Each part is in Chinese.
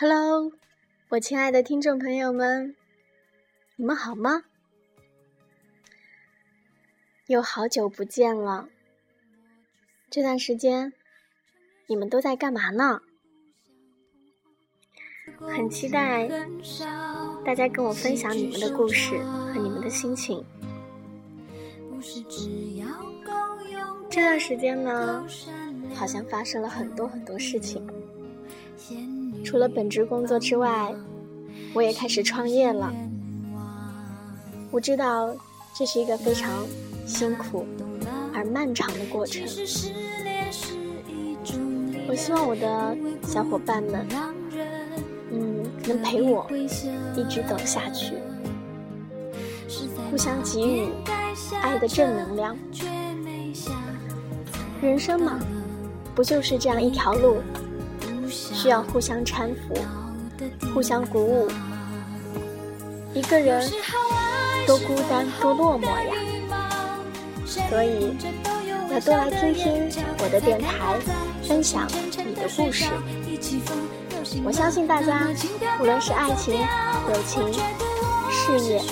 Hello，我亲爱的听众朋友们，你们好吗？又好久不见了，这段时间你们都在干嘛呢？很期待大家跟我分享你们的故事和你们的心情。这段时间呢，好像发生了很多很多事情。除了本职工作之外，我也开始创业了。我知道这是一个非常辛苦而漫长的过程。我希望我的小伙伴们，嗯，能陪我一直走下去，互相给予爱的正能量。人生嘛，不就是这样一条路？需要互相搀扶，互相鼓舞。一个人多孤单，多落寞呀！所以要多来听听我的电台，分享你的故事。我相信大家，无论是爱情、友情、事业，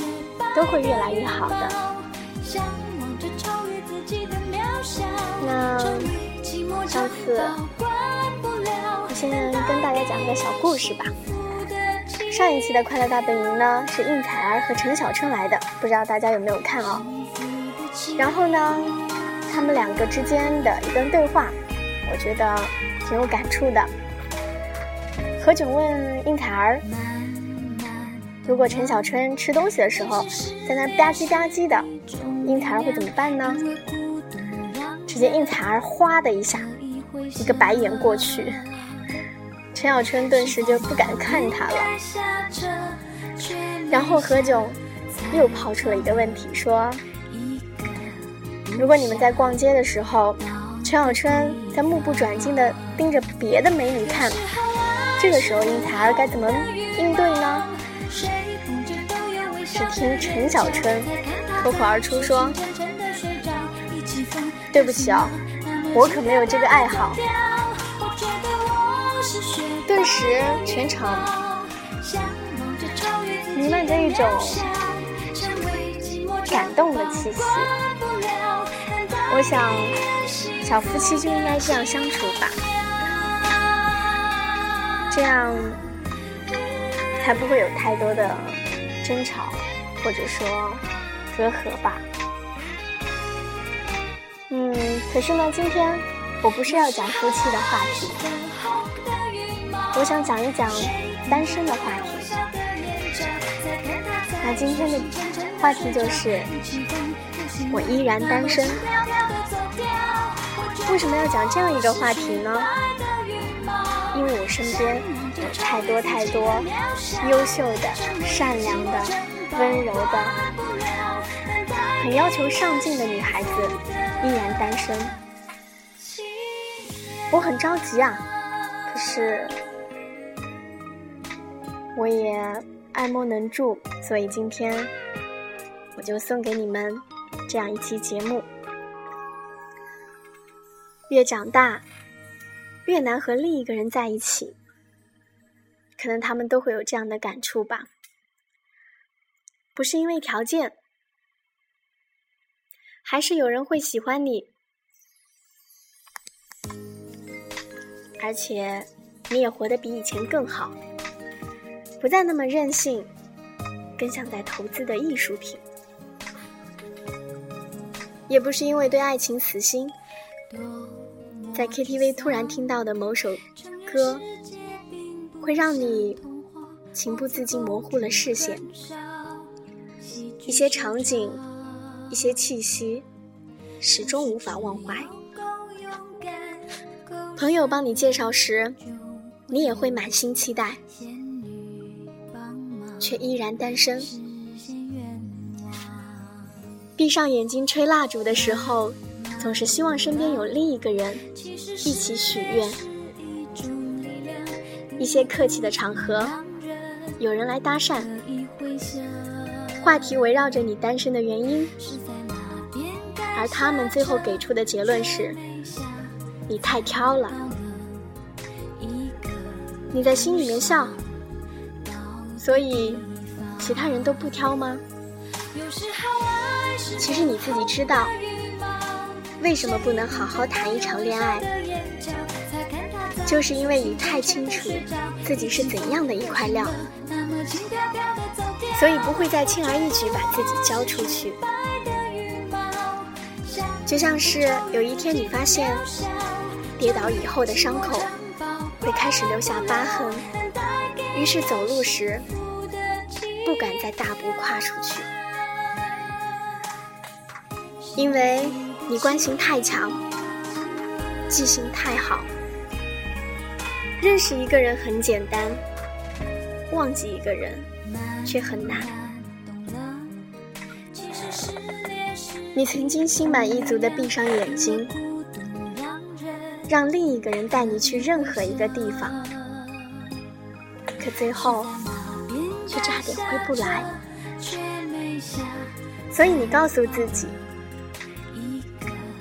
都会越来越好的。那上次。先跟大家讲个小故事吧。上一期的《快乐大本营》呢，是应采儿和陈小春来的，不知道大家有没有看哦？然后呢，他们两个之间的一段对话，我觉得挺有感触的。何炅问应采儿：“如果陈小春吃东西的时候在那吧唧吧唧的，应采儿会怎么办呢？”只见应采儿哗的一下，一个白眼过去。陈小春顿时就不敢看他了，然后何炅又抛出了一个问题，说：“如果你们在逛街的时候，陈小春在目不转睛地盯着别的美女看，这个时候应采儿该怎么应对呢？”只听陈小春脱口而出说：“对不起哦，我可没有这个爱好。”时，全场弥漫着一种感动的气息。我想，小夫妻就应该这样相处吧，这样才不会有太多的争吵，或者说隔阂吧。嗯，可是呢，今天我不是要讲夫妻的话题。我想讲一讲单身的话题。那今天的话题就是我依然单身。为什么要讲这样一个话题呢？因为我身边有太多太多优秀的、善良的、温柔的、很要求上进的女孩子依然单身。我很着急啊，可是。我也爱莫能助，所以今天我就送给你们这样一期节目。越长大，越难和另一个人在一起，可能他们都会有这样的感触吧。不是因为条件，还是有人会喜欢你，而且你也活得比以前更好。不再那么任性，更像在投资的艺术品。也不是因为对爱情死心，在 KTV 突然听到的某首歌，会让你情不自禁模糊了视线。一些场景，一些气息，始终无法忘怀。朋友帮你介绍时，你也会满心期待。却依然单身。闭上眼睛吹蜡烛的时候，总是希望身边有另一个人一起许愿。一些客气的场合，有人来搭讪，话题围绕着你单身的原因，而他们最后给出的结论是：你太挑了。你在心里面笑，所以其他人都不挑吗？其实你自己知道，为什么不能好好谈一场恋爱，就是因为你太清楚自己是怎样的一块料，所以不会再轻而易举把自己交出去。就像是有一天你发现，跌倒以后的伤口会开始留下疤痕，于是走路时不敢再大步跨出去，因为你惯性太强，记性太好。认识一个人很简单，忘记一个人却很难。你曾经心满意足地闭上眼睛，让另一个人带你去任何一个地方，可最后却差点回不来。所以你告诉自己，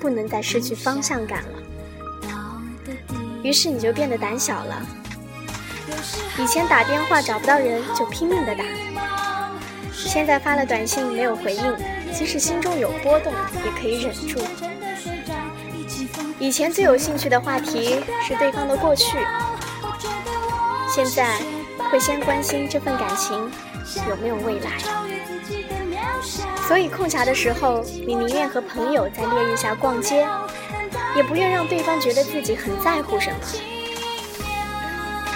不能再失去方向感了。于是你就变得胆小了。以前打电话找不到人就拼命的打，现在发了短信没有回应。即使心中有波动，也可以忍住。以前最有兴趣的话题是对方的过去，现在会先关心这份感情有没有未来。所以空暇的时候，你宁愿和朋友在烈日下逛街，也不愿让对方觉得自己很在乎什么。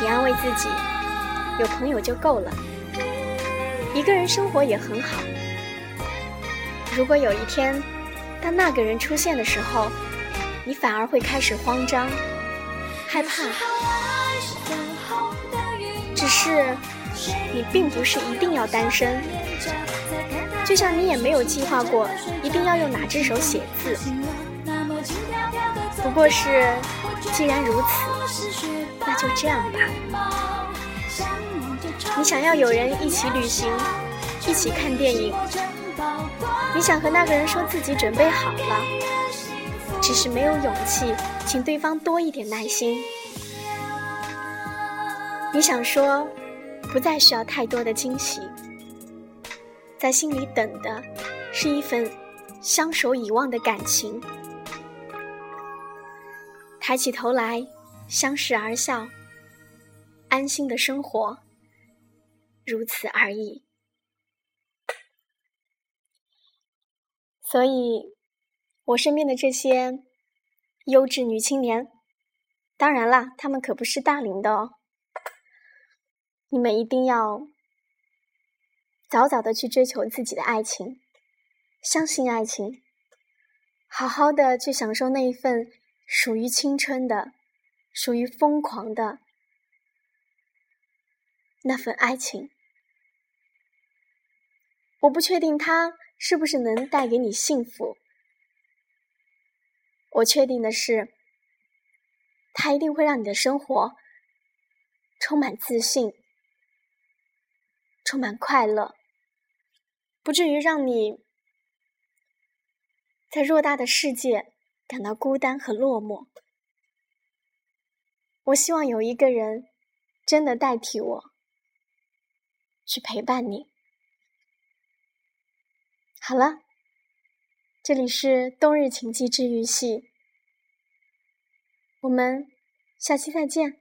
你安慰自己，有朋友就够了，一个人生活也很好。如果有一天，当那个人出现的时候，你反而会开始慌张、害怕。只是，你并不是一定要单身，就像你也没有计划过一定要用哪只手写字。不过是，既然如此，那就这样吧。你想要有人一起旅行，一起看电影。你想和那个人说自己准备好了，只是没有勇气，请对方多一点耐心。你想说，不再需要太多的惊喜，在心里等的是一份相守以望的感情。抬起头来，相视而笑，安心的生活，如此而已。所以，我身边的这些优质女青年，当然啦，她们可不是大龄的哦。你们一定要早早的去追求自己的爱情，相信爱情，好好的去享受那一份属于青春的、属于疯狂的那份爱情。我不确定他。是不是能带给你幸福？我确定的是，它一定会让你的生活充满自信，充满快乐，不至于让你在偌大的世界感到孤单和落寞。我希望有一个人真的代替我去陪伴你。好了，这里是冬日情记治愈系，我们下期再见。